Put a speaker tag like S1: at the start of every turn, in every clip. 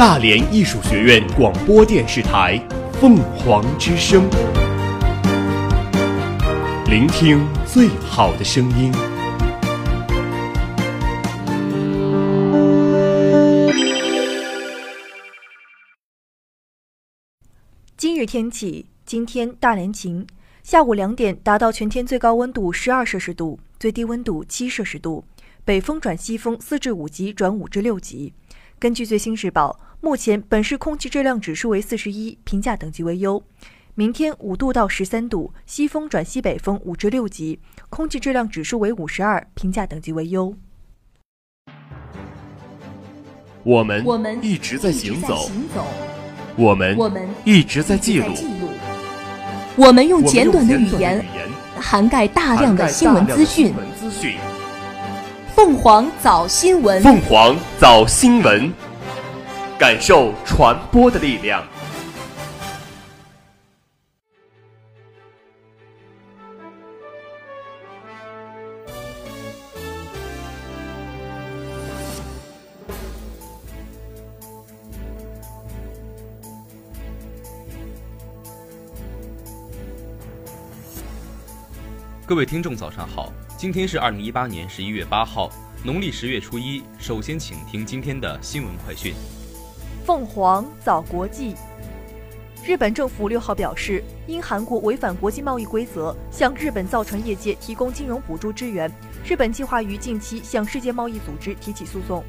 S1: 大连艺术学院广播电视台凤凰之声，聆听最好的声音。
S2: 今日天气：今天大连晴，下午两点达到全天最高温度十二摄氏度，最低温度七摄氏度，北风转西风四至五级转五至六级。根据最新日报，目前本市空气质量指数为四十一，评价等级为优。明天五度到十三度，西风转西北风五至六级，空气质量指数为五十二，评价等级为优。
S1: 我们
S3: 我们
S1: 一直在行走，我们
S3: 我们
S1: 一直在记录，
S3: 我们用简短的语言涵盖大量的新闻资讯
S1: 新。闻资讯。
S3: 凤凰早新闻，
S1: 凤凰早新闻，感受传播的力量。
S4: 各位听众，早上好！今天是二零一八年十一月八号，农历十月初一。首先，请听今天的新闻快讯。
S2: 凤凰早国际。日本政府六号表示，因韩国违反国际贸易规则，向日本造船业界提供金融补助支援，日本计划于近期向世界贸易组织提起诉讼。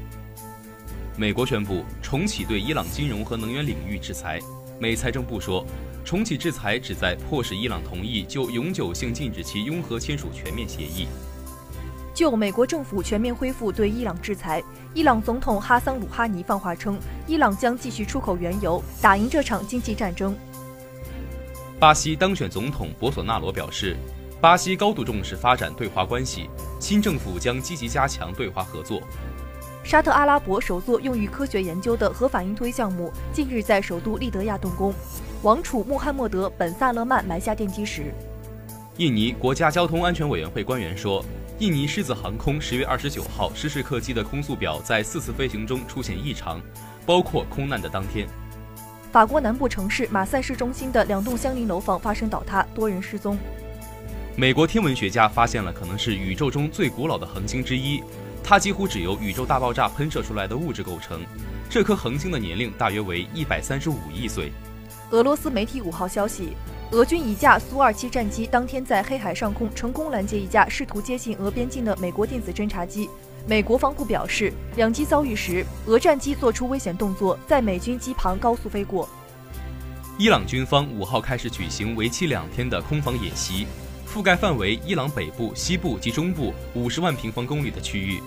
S4: 美国宣布重启对伊朗金融和能源领域制裁。美财政部说，重启制裁旨在迫使伊朗同意就永久性禁止其拥核签署全面协议。
S2: 就美国政府全面恢复对伊朗制裁，伊朗总统哈桑鲁哈尼放话称，伊朗将继续出口原油，打赢这场经济战争。
S4: 巴西当选总统博索纳罗表示，巴西高度重视发展对华关系，新政府将积极加强对华合作。
S2: 沙特阿拉伯首座用于科学研究的核反应堆项目近日在首都利德亚动工，王储穆罕默德·本·萨勒曼埋下奠基石。
S4: 印尼国家交通安全委员会官员说，印尼狮子航空十月二十九号失事客机的空速表在四次飞行中出现异常，包括空难的当天。
S2: 法国南部城市马赛市中心的两栋相邻楼房发生倒塌，多人失踪。
S4: 美国天文学家发现了可能是宇宙中最古老的恒星之一，它几乎只由宇宙大爆炸喷射出来的物质构成。这颗恒星的年龄大约为一百三十五亿岁。
S2: 俄罗斯媒体五号消息，俄军一架苏 -27 战机当天在黑海上空成功拦截一架试图接近俄边境的美国电子侦察机。美国防部表示，两机遭遇时，俄战机做出危险动作，在美军机旁高速飞过。
S4: 伊朗军方五号开始举行为期两天的空防演习，覆盖范围伊朗北部、西部及中部五十万平方公里的区域，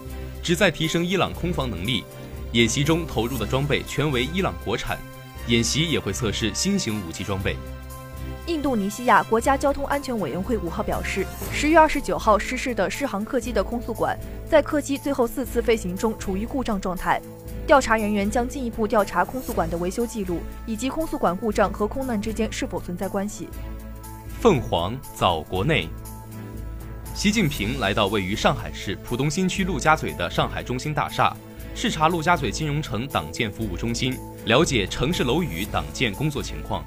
S4: 旨在提升伊朗空防能力。演习中投入的装备全为伊朗国产，演习也会测试新型武器装备。
S2: 印度尼西亚国家交通安全委员会五号表示，十月二十九号失事的适航客机的空速管在客机最后四次飞行中处于故障状态。调查人员将进一步调查空速管的维修记录，以及空速管故障和空难之间是否存在关系。
S4: 凤凰早国内。习近平来到位于上海市浦东新区陆家嘴的上海中心大厦，视察陆家嘴金融城党建服务中心，了解城市楼宇党建工作情况。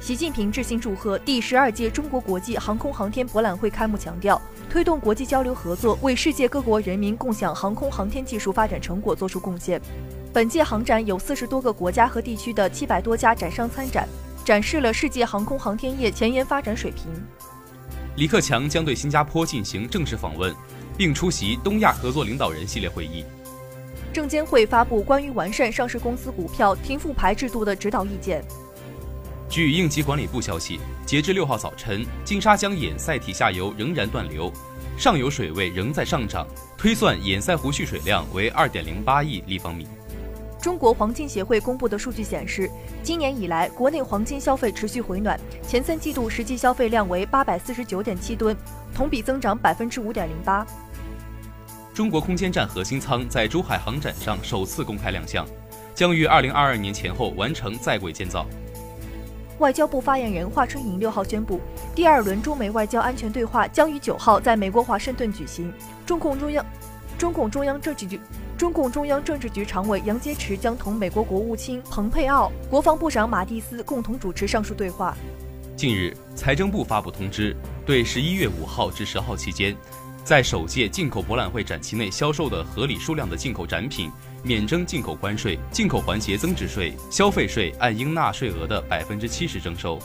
S2: 习近平致信祝贺第十二届中国国际航空航天博览会开幕，强调推动国际交流合作，为世界各国人民共享航空航天技术发展成果作出贡献。本届航展有四十多个国家和地区的七百多家展商参展，展示了世界航空航天业前沿发展水平。
S4: 李克强将对新加坡进行正式访问，并出席东亚合作领导人系列会议。
S2: 证监会发布关于完善上市公司股票停复牌制度的指导意见。
S4: 据应急管理部消息，截至六号早晨，金沙江堰塞体下游仍然断流，上游水位仍在上涨，推算堰塞湖蓄水量为二点零八亿立方米。
S2: 中国黄金协会公布的数据显示，今年以来，国内黄金消费持续回暖，前三季度实际消费量为八百四十九点七吨，同比增长百分之五点零八。
S4: 中国空间站核心舱在珠海航展上首次公开亮相，将于二零二二年前后完成在轨建造。
S2: 外交部发言人华春莹六号宣布，第二轮中美外交安全对话将于九号在美国华盛顿举行。中共中央，中共中央政治局，中共中央政治局常委杨洁篪将同美国国务卿蓬佩奥、国防部长马蒂斯共同主持上述对话。
S4: 近日，财政部发布通知，对十一月五号至十号期间，在首届进口博览会展期内销售的合理数量的进口展品，免征进口关税、进口环节增值税、消费税，按应纳税额的百分之七十征收。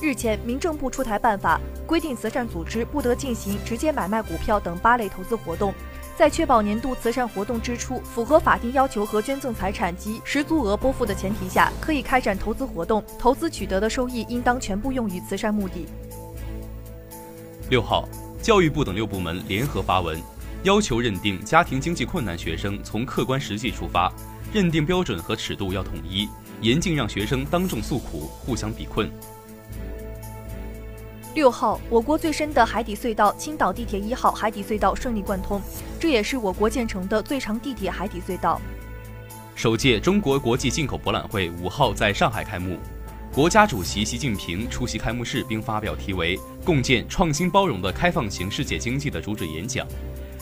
S2: 日前，民政部出台办法，规定慈善组织不得进行直接买卖股票等八类投资活动。在确保年度慈善活动支出符合法定要求和捐赠财产及实足额拨付的前提下，可以开展投资活动。投资取得的收益应当全部用于慈善目的。
S4: 六号，教育部等六部门联合发文，要求认定家庭经济困难学生从客观实际出发，认定标准和尺度要统一，严禁让学生当众诉苦、互相比困。
S2: 六号，我国最深的海底隧道青岛地铁一号海底隧道顺利贯通，这也是我国建成的最长地铁海底隧道。
S4: 首届中国国际进口博览会五号在上海开幕，国家主席习近平出席开幕式并发表题为“共建创新包容的开放型世界经济”的主旨演讲。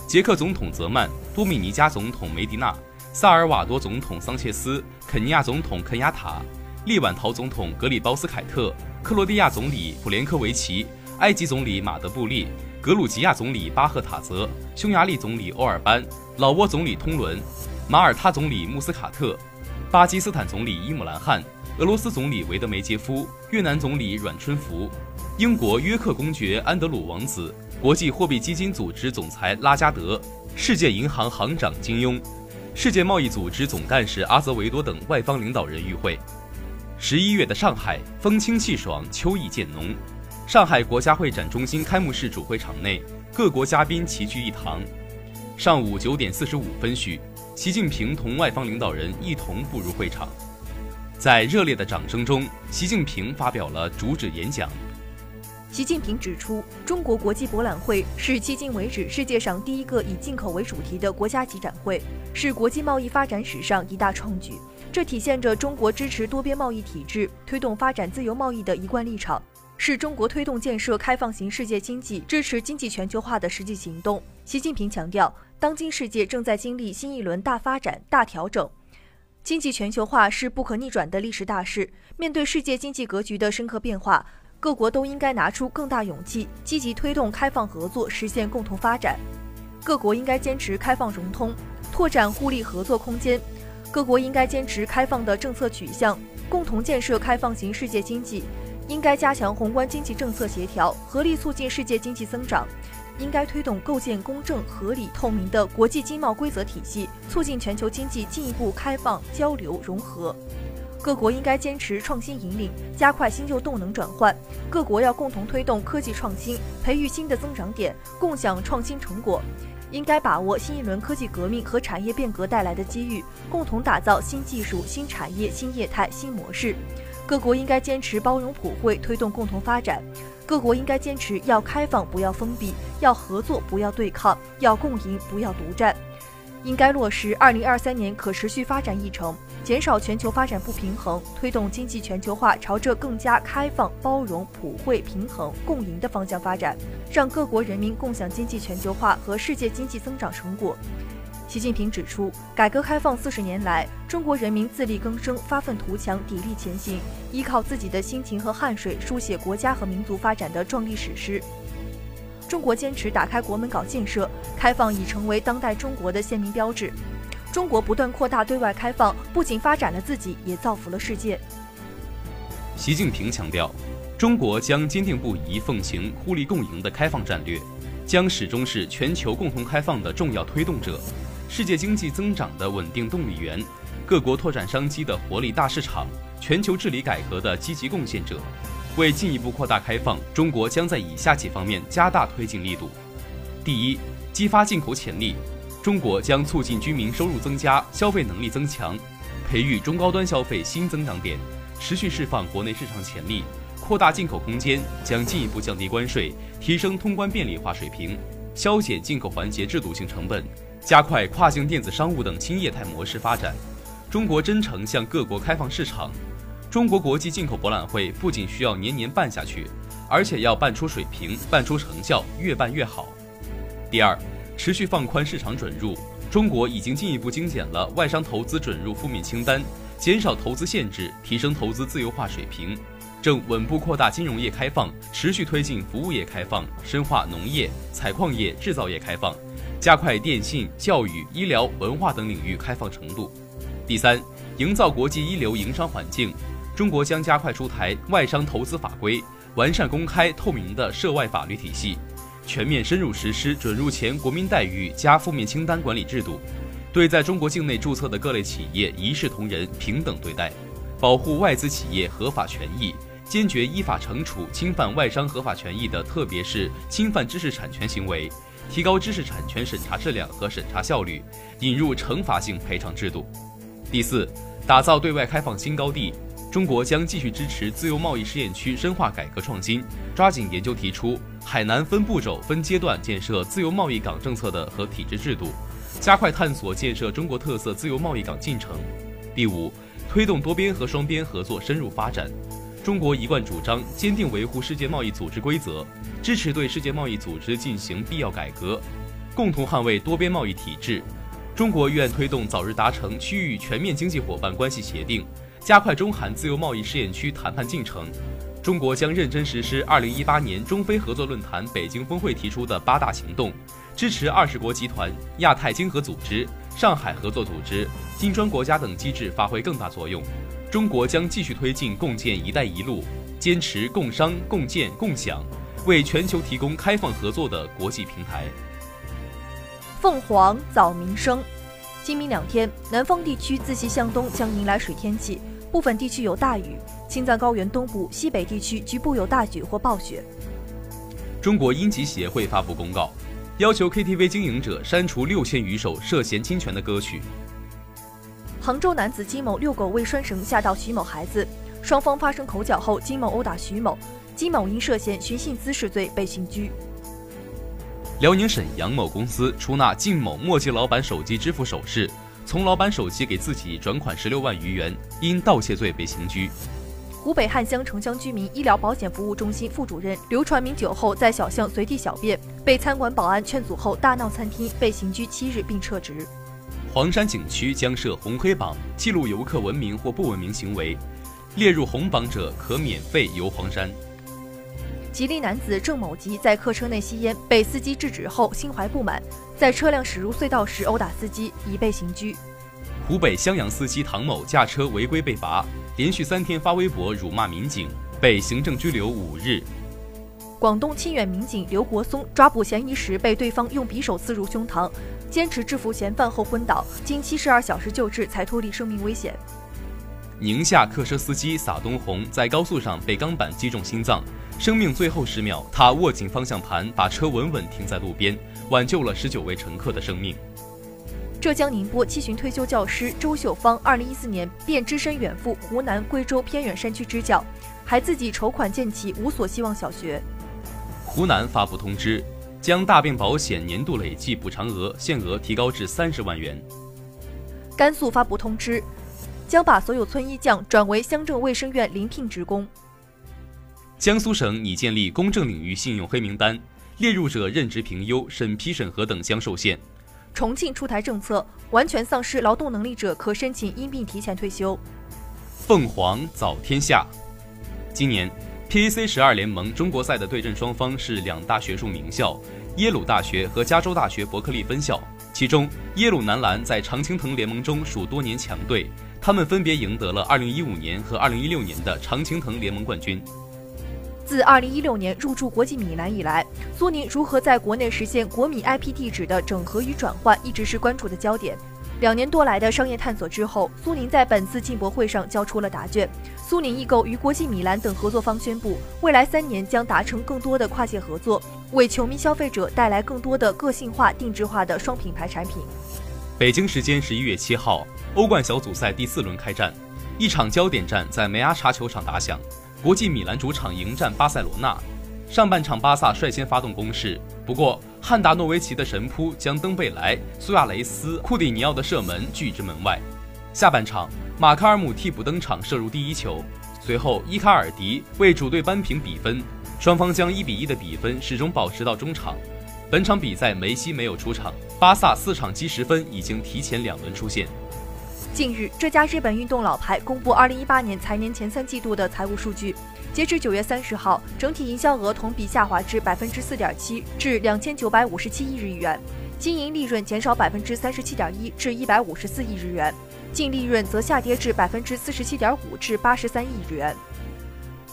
S4: 捷克总统泽曼、多米尼加总统梅迪纳、萨尔瓦多总统桑切斯、肯尼亚总统肯雅塔、利晚陶总统格里包斯凯特。克罗地亚总理普连科维奇、埃及总理马德布利、格鲁吉亚总理巴赫塔泽、匈牙利总理欧尔班、老挝总理通伦、马耳他总理穆斯卡特、巴基斯坦总理伊姆兰汗、俄罗斯总理维德梅杰夫、越南总理阮春福、英国约克公爵安德鲁王子、国际货币基金组织总裁拉加德、世界银行行长金庸、世界贸易组织总干事阿泽维多等外方领导人与会。十一月的上海，风清气爽，秋意渐浓。上海国家会展中心开幕式主会场内，各国嘉宾齐聚一堂。上午九点四十五分许，习近平同外方领导人一同步入会场。在热烈的掌声中，习近平发表了主旨演讲。
S2: 习近平指出，中国国际博览会是迄今为止世界上第一个以进口为主题的国家级展会，是国际贸易发展史上一大创举。这体现着中国支持多边贸易体制、推动发展自由贸易的一贯立场，是中国推动建设开放型世界经济、支持经济全球化的实际行动。习近平强调，当今世界正在经历新一轮大发展、大调整，经济全球化是不可逆转的历史大势。面对世界经济格局的深刻变化，各国都应该拿出更大勇气，积极推动开放合作，实现共同发展。各国应该坚持开放融通，拓展互利合作空间。各国应该坚持开放的政策取向，共同建设开放型世界经济；应该加强宏观经济政策协调，合力促进世界经济增长；应该推动构建公正、合理、透明的国际经贸规则体系，促进全球经济进一步开放、交流、融合。各国应该坚持创新引领，加快新旧动能转换。各国要共同推动科技创新，培育新的增长点，共享创新成果。应该把握新一轮科技革命和产业变革带来的机遇，共同打造新技术、新产业、新业态、新模式。各国应该坚持包容普惠，推动共同发展。各国应该坚持要开放，不要封闭；要合作，不要对抗；要共赢，不要独占。应该落实二零二三年可持续发展议程，减少全球发展不平衡，推动经济全球化朝着更加开放、包容、普惠、平衡、共赢的方向发展，让各国人民共享经济全球化和世界经济增长成果。习近平指出，改革开放四十年来，中国人民自力更生、发愤图强、砥砺前行，依靠自己的辛勤和汗水，书写国家和民族发展的壮丽史诗。中国坚持打开国门搞建设，开放已成为当代中国的鲜明标志。中国不断扩大对外开放，不仅发展了自己，也造福了世界。
S4: 习近平强调，中国将坚定不移奉行互利共赢的开放战略，将始终是全球共同开放的重要推动者，世界经济增长的稳定动力源，各国拓展商机的活力大市场，全球治理改革的积极贡献者。为进一步扩大开放，中国将在以下几方面加大推进力度：第一，激发进口潜力，中国将促进居民收入增加、消费能力增强，培育中高端消费新增长点，持续释放国内市场潜力，扩大进口空间，将进一步降低关税，提升通关便利化水平，削减进口环节制度性成本，加快跨境电子商务等新业态模式发展。中国真诚向各国开放市场。中国国际进口博览会不仅需要年年办下去，而且要办出水平、办出成效，越办越好。第二，持续放宽市场准入，中国已经进一步精简了外商投资准入负面清单，减少投资限制，提升投资自由化水平，正稳步扩大金融业开放，持续推进服务业开放，深化农业、采矿业、制造业开放，加快电信、教育、医疗、文化等领域开放程度。第三，营造国际一流营商环境，中国将加快出台外商投资法规，完善公开透明的涉外法律体系。全面深入实施准入前国民待遇加负面清单管理制度，对在中国境内注册的各类企业一视同仁、平等对待，保护外资企业合法权益，坚决依法惩处侵犯外商合法权益的，特别是侵犯知识产权行为，提高知识产权审查质量和审查效率，引入惩罚性赔偿制度。第四，打造对外开放新高地。中国将继续支持自由贸易试验区深化改革创新，抓紧研究提出海南分步骤、分阶段建设自由贸易港政策的和体制制度，加快探索建设中国特色自由贸易港进程。第五，推动多边和双边合作深入发展。中国一贯主张坚定维护世界贸易组织规则，支持对世界贸易组织进行必要改革，共同捍卫多边贸易体制。中国愿推动早日达成区域全面经济伙伴关系协定。加快中韩自由贸易试验区谈判进程，中国将认真实施二零一八年中非合作论坛北京峰会提出的八大行动，支持二十国集团、亚太经合组织、上海合作组织、金砖国家等机制发挥更大作用。中国将继续推进共建“一带一路”，坚持共商、共建、共享，为全球提供开放合作的国际平台。
S2: 凤凰早民生。今明两天，南方地区自西向东将迎来水天气，部分地区有大雨，青藏高原东部、西北地区局部有大雪或暴雪。
S4: 中国音集协会发布公告，要求 KTV 经营者删除六千余首涉嫌侵权的歌曲。
S2: 杭州男子金某遛狗未拴绳吓到徐某孩子，双方发生口角后，金某殴打徐某，金某因涉嫌寻衅滋事罪被刑拘。
S4: 辽宁沈阳某公司出纳靳某墨迹老板手机支付首饰，从老板手机给自己转款十六万余元，因盗窃罪被刑拘。
S2: 湖北汉乡城乡居民医疗保险服务中心副主任刘传明酒后在小巷随地小便，被餐馆保安劝阻后大闹餐厅，被刑拘七日并撤职。
S4: 黄山景区将设红黑榜，记录游客文明或不文明行为，列入红榜者可免费游黄山。
S2: 吉林男子郑某吉在客车内吸烟，被司机制止后心怀不满，在车辆驶入隧道时殴打司机，已被刑拘。
S4: 湖北襄阳司机唐某驾车违规被罚，连续三天发微博辱骂民警，被行政拘留五日。
S2: 广东清远民警刘国松抓捕嫌疑时被对方用匕首刺入胸膛，坚持制服嫌犯后昏倒，经七十二小时救治才脱离生命危险。
S4: 宁夏客车司机撒东红在高速上被钢板击中心脏。生命最后十秒，他握紧方向盘，把车稳稳停在路边，挽救了十九位乘客的生命。
S2: 浙江宁波七旬退休教师周秀芳，二零一四年便只身远赴湖南、贵州偏远山区支教，还自己筹款建起无所希望小学。
S4: 湖南发布通知，将大病保险年度累计补偿额限额提高至三十万元。
S2: 甘肃发布通知，将把所有村医匠转为乡镇卫生院临聘职工。
S4: 江苏省拟建立公证领域信用黑名单，列入者任职评优、审批审核等将受限。
S2: 重庆出台政策，完全丧失劳动能力者可申请因病提前退休。
S4: 凤凰早天下，今年 PAC 十二联盟中国赛的对阵双方是两大学术名校耶鲁大学和加州大学伯克利分校。其中，耶鲁男篮在常青藤联盟中属多年强队，他们分别赢得了2015年和2016年的常青藤联盟冠军。
S2: 自2016年入驻国际米兰以来，苏宁如何在国内实现国米 IP 地址的整合与转换，一直是关注的焦点。两年多来的商业探索之后，苏宁在本次进博会上交出了答卷。苏宁易购与国际米兰等合作方宣布，未来三年将达成更多的跨界合作，为球迷消费者带来更多的个性化、定制化的双品牌产品。
S4: 北京时间十一月七号，欧冠小组赛第四轮开战，一场焦点战在梅阿查球场打响。国际米兰主场迎战巴塞罗那，上半场巴萨率先发动攻势，不过汉达诺维奇的神扑将登贝莱、苏亚雷斯、库蒂尼奥的射门拒之门外。下半场，马卡尔姆替补登场射入第一球，随后伊卡尔迪为主队扳平比分，双方将一比一的比分始终保持到中场。本场比赛梅西没有出场，巴萨四场积十分已经提前两轮出线。
S2: 近日，这家日本运动老牌公布2018年财年前三季度的财务数据。截至九月三十号，整体营销额同比下滑至百分之四点七，至两千九百五十七亿日元；经营利润减少百分之三十七点一，至一百五十四亿日元；净利润则下跌至百分之四十七点五，至八十三亿日元。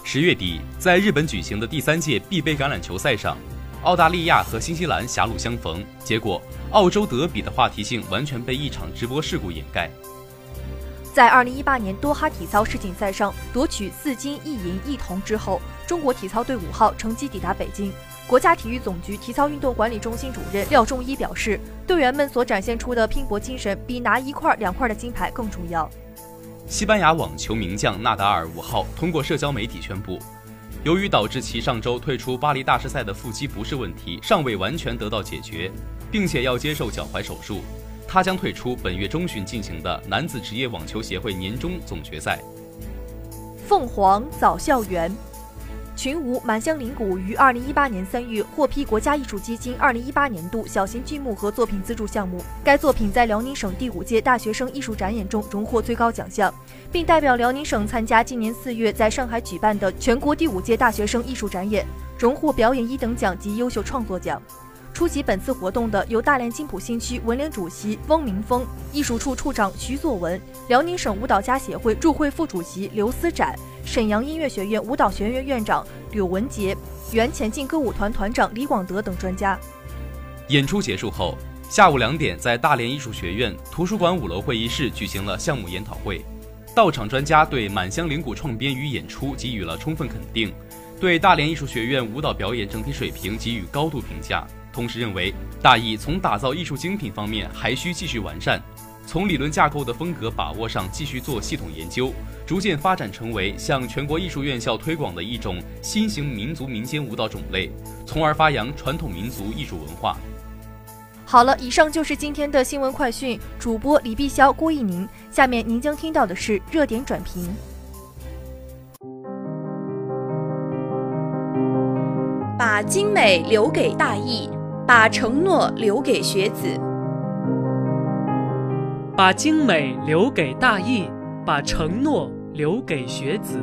S4: 十月底，在日本举行的第三届必杯橄榄球赛上，澳大利亚和新西兰狭路相逢，结果澳洲德比的话题性完全被一场直播事故掩盖。
S2: 在二零一八年多哈体操世锦赛上夺取四金一银一铜之后，中国体操队五号乘机抵达北京。国家体育总局体操运动管理中心主任廖仲一表示，队员们所展现出的拼搏精神，比拿一块两块的金牌更重要。
S4: 西班牙网球名将纳达尔五号通过社交媒体宣布，由于导致其上周退出巴黎大师赛的腹肌不适问题尚未完全得到解决，并且要接受脚踝手术。他将退出本月中旬进行的男子职业网球协会年终总决赛。
S2: 凤凰早校园，群舞满乡铃鼓于二零一八年三月获批国家艺术基金二零一八年度小型剧目和作品资助项目。该作品在辽宁省第五届大学生艺术展演中荣获最高奖项，并代表辽宁省参加今年四月在上海举办的全国第五届大学生艺术展演，荣获表演一等奖及优秀创作奖。出席本次活动的有大连金浦新区文联主席翁明峰、艺术处处长徐作文、辽宁省舞蹈家协会驻会副主席刘思展、沈阳音乐学院舞蹈学院院长柳文杰、原前进歌舞团团长李广德等专家。
S4: 演出结束后，下午两点在大连艺术学院图书馆五楼会议室举行了项目研讨会，到场专家对满乡铃鼓创编与演出给予了充分肯定，对大连艺术学院舞蹈表演整体水平给予高度评价。同时认为，大艺从打造艺术精品方面还需继续完善，从理论架构的风格把握上继续做系统研究，逐渐发展成为向全国艺术院校推广的一种新型民族民间舞蹈种类，从而发扬传统民族艺术文化。
S2: 好了，以上就是今天的新闻快讯，主播李碧霄、郭一宁。下面您将听到的是热点转评。
S3: 把精美留给大艺。把承诺留给学子，
S5: 把精美留给大艺，把承诺留给学子。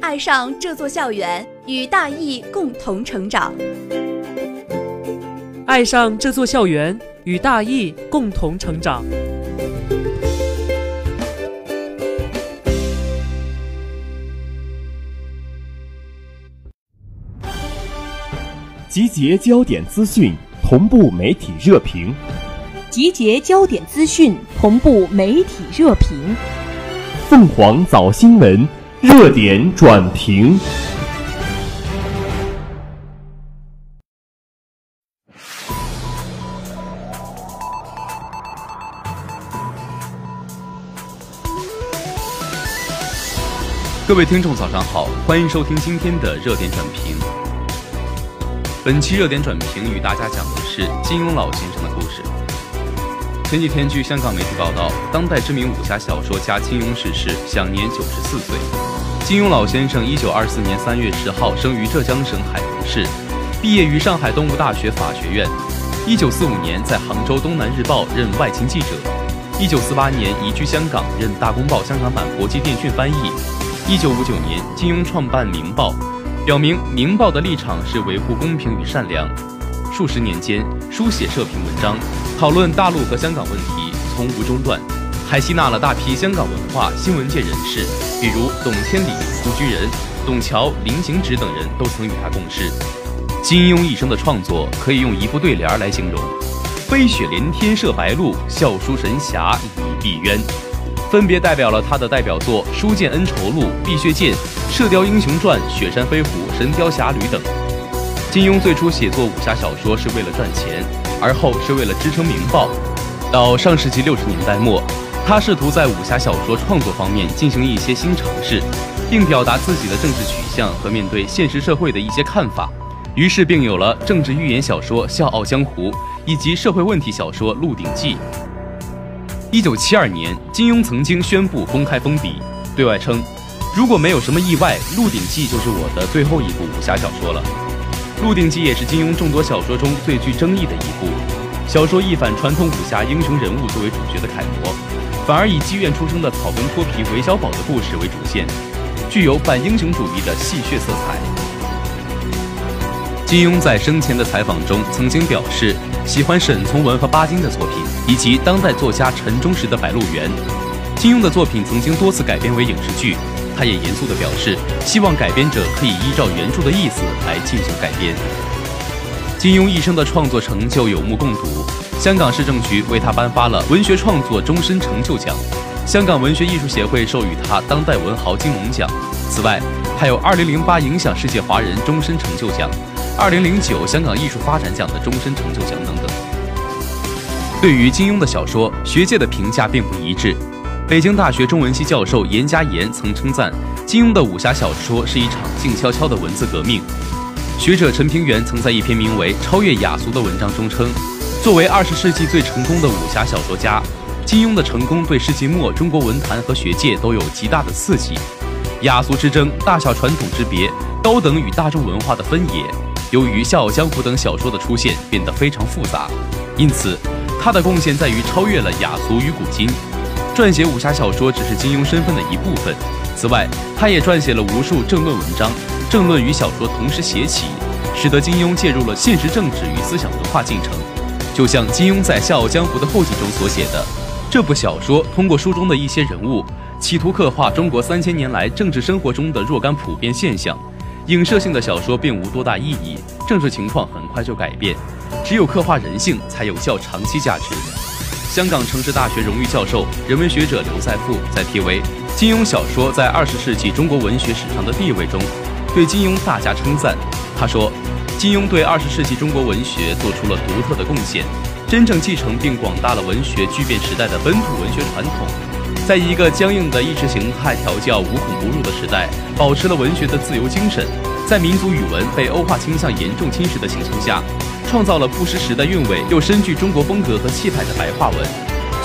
S3: 爱上这座校园，与大艺共同成长。
S5: 爱上这座校园，与大艺共同成长。
S1: 集结焦点资讯，同步媒体热评。
S3: 集结焦点资讯，同步媒体热评。
S1: 凤凰早新闻热点转评。
S4: 各位听众，早上好，欢迎收听今天的热点转评。本期热点转评与大家讲的是金庸老先生的故事。前几天，据香港媒体报道，当代知名武侠小说家金庸逝世，享年九十四岁。金庸老先生一九二四年三月十号生于浙江省海宁市，毕业于上海东吴大学法学院。一九四五年在杭州《东南日报》任外勤记者。一九四八年移居香港，任《大公报》香港版国际电讯翻译。一九五九年，金庸创办《明报》。表明《明报》的立场是维护公平与善良。数十年间，书写社评文章，讨论大陆和香港问题，从无中断，还吸纳了大批香港文化新闻界人士，比如董千里、胡居仁、董桥、林行止等人都曾与他共事。金庸一生的创作可以用一副对联来形容：飞雪连天射白鹿，笑书神侠倚碧鸳。分别代表了他的代表作《书剑恩仇录》《碧血剑》《射雕英雄传》《雪山飞虎》《神雕侠侣》等。金庸最初写作武侠小说是为了赚钱，而后是为了支撑《明报》。到上世纪六十年代末，他试图在武侠小说创作方面进行一些新尝试，并表达自己的政治取向和面对现实社会的一些看法。于是，并有了政治寓言小说《笑傲江湖》以及社会问题小说《鹿鼎记》。一九七二年，金庸曾经宣布公开封笔，对外称：“如果没有什么意外，《鹿鼎记》就是我的最后一部武侠小说了。”《鹿鼎记》也是金庸众多小说中最具争议的一部。小说一反传统武侠英雄人物作为主角的楷模，反而以妓院出生的草根脱皮韦小宝的故事为主线，具有反英雄主义的戏谑色彩。金庸在生前的采访中曾经表示。喜欢沈从文和巴金的作品，以及当代作家陈忠实的《白鹿原》。金庸的作品曾经多次改编为影视剧，他也严肃地表示，希望改编者可以依照原著的意思来进行改编。金庸一生的创作成就有目共睹，香港市政局为他颁发了文学创作终身成就奖，香港文学艺术协会授予他当代文豪金龙奖。此外，还有2008影响世界华人终身成就奖。二零零九香港艺术发展奖的终身成就奖等等。对于金庸的小说，学界的评价并不一致。北京大学中文系教授严家岩曾称赞金庸的武侠小说是一场静悄悄的文字革命。学者陈平原曾在一篇名为《超越雅俗》的文章中称，作为二十世纪最成功的武侠小说家，金庸的成功对世纪末中国文坛和学界都有极大的刺激。雅俗之争、大小传统之别、高等与大众文化的分野。由于《笑傲江湖》等小说的出现，变得非常复杂，因此他的贡献在于超越了雅俗与古今。撰写武侠小说只是金庸身份的一部分。此外，他也撰写了无数政论文章，政论与小说同时写起，使得金庸介入了现实政治与思想文化进程。就像金庸在《笑傲江湖》的后记中所写的，这部小说通过书中的一些人物，企图刻画中国三千年来政治生活中的若干普遍现象。影射性的小说并无多大意义，政治情况很快就改变，只有刻画人性才有较长期价值。香港城市大学荣誉教授、人文学者刘在富在题为《金庸小说在二十世纪中国文学史上的地位》中，对金庸大加称赞。他说：“金庸对二十世纪中国文学做出了独特的贡献，真正继承并广大了文学巨变时代的本土文学传统。”在一个僵硬的意识形态调教无孔不入的时代，保持了文学的自由精神，在民族语文被欧化倾向严重侵蚀的情形下，创造了不失时代韵味又深具中国风格和气派的白话文，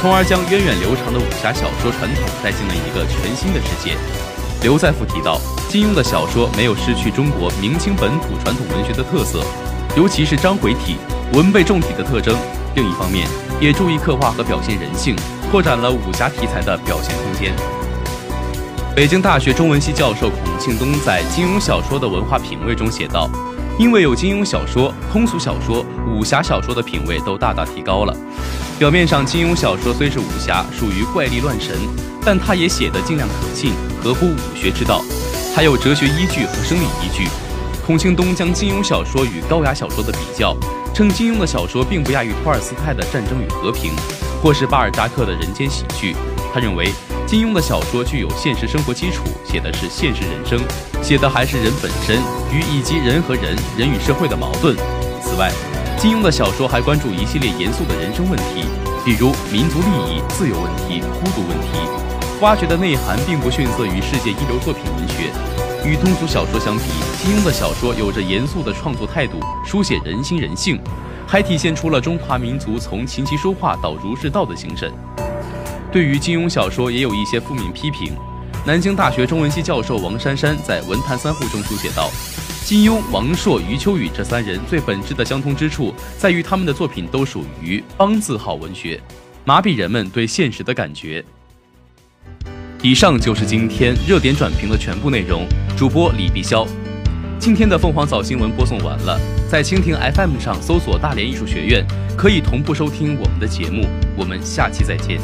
S4: 从而将源远流长的武侠小说传统带进了一个全新的世界。刘在富提到，金庸的小说没有失去中国明清本土传统文学的特色，尤其是章回体、文背重体的特征。另一方面，也注意刻画和表现人性。拓展了武侠题材的表现空间。北京大学中文系教授孔庆东在《金庸小说的文化品味》中写道：“因为有金庸小说，通俗小说、武侠小说的品味都大大提高了。表面上，金庸小说虽是武侠，属于怪力乱神，但他也写得尽量可信，合乎武学之道，还有哲学依据和生理依据。”孔庆东将金庸小说与高雅小说的比较，称金庸的小说并不亚于托尔斯泰的《战争与和平》。或是巴尔扎克的人间喜剧，他认为金庸的小说具有现实生活基础，写的是现实人生，写的还是人本身与以及人和人、人与社会的矛盾。此外，金庸的小说还关注一系列严肃的人生问题，比如民族利益、自由问题、孤独问题，挖掘的内涵并不逊色于世界一流作品文学。与通俗小说相比，金庸的小说有着严肃的创作态度，书写人心人性。还体现出了中华民族从琴棋书画到儒释道的精神。对于金庸小说，也有一些负面批评。南京大学中文系教授王珊珊在《文坛三户》中书写道：“金庸、王朔、余秋雨这三人最本质的相通之处，在于他们的作品都属于帮字号文学，麻痹人们对现实的感觉。”以上就是今天热点转评的全部内容。主播李碧霄。今天的凤凰早新闻播送完了，在蜻蜓 FM 上搜索大连艺术学院，可以同步收听我们的节目。我们下期再见。